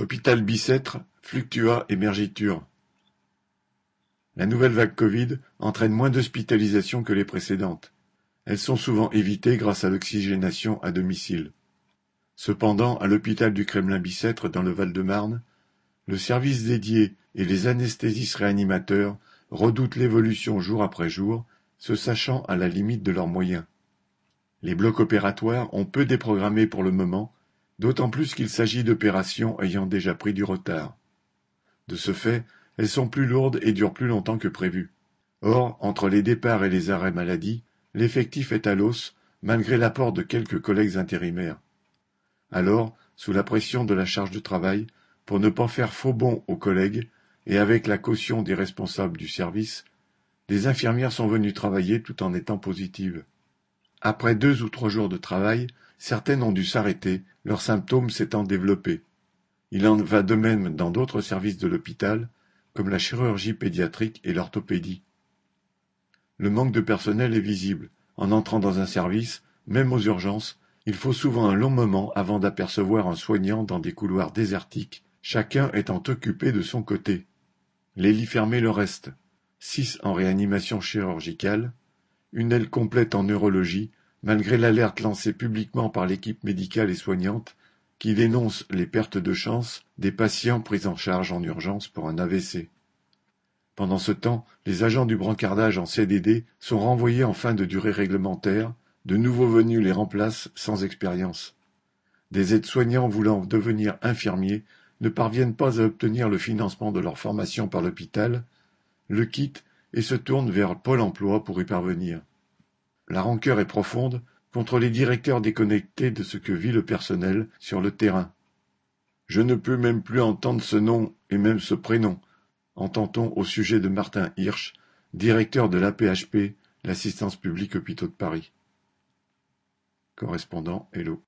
Hôpital Bicêtre, Fluctua émergiture. La nouvelle vague Covid entraîne moins d'hospitalisations que les précédentes. Elles sont souvent évitées grâce à l'oxygénation à domicile. Cependant, à l'hôpital du Kremlin-Bicêtre dans le Val-de-Marne, le service dédié et les anesthésistes réanimateurs redoutent l'évolution jour après jour, se sachant à la limite de leurs moyens. Les blocs opératoires ont peu déprogrammé pour le moment d'autant plus qu'il s'agit d'opérations ayant déjà pris du retard. De ce fait, elles sont plus lourdes et durent plus longtemps que prévu. Or, entre les départs et les arrêts maladie, l'effectif est à l'os, malgré l'apport de quelques collègues intérimaires. Alors, sous la pression de la charge de travail, pour ne pas faire faux bond aux collègues, et avec la caution des responsables du service, les infirmières sont venues travailler tout en étant positives. Après deux ou trois jours de travail, certaines ont dû s'arrêter, leurs symptômes s'étant développés. Il en va de même dans d'autres services de l'hôpital, comme la chirurgie pédiatrique et l'orthopédie. Le manque de personnel est visible. En entrant dans un service, même aux urgences, il faut souvent un long moment avant d'apercevoir un soignant dans des couloirs désertiques, chacun étant occupé de son côté. Les lits fermés le restent. Six en réanimation chirurgicale, une aile complète en neurologie, malgré l'alerte lancée publiquement par l'équipe médicale et soignante, qui dénonce les pertes de chance des patients pris en charge en urgence pour un AVC. Pendant ce temps, les agents du brancardage en CDD sont renvoyés en fin de durée réglementaire, de nouveaux venus les remplacent sans expérience. Des aides-soignants voulant devenir infirmiers ne parviennent pas à obtenir le financement de leur formation par l'hôpital, le quittent et se tournent vers Pôle emploi pour y parvenir. La rancœur est profonde contre les directeurs déconnectés de ce que vit le personnel sur le terrain. Je ne peux même plus entendre ce nom et même ce prénom, entend-on au sujet de Martin Hirsch, directeur de l'APHP, l'assistance publique hôpitaux de Paris. Correspondant Hello.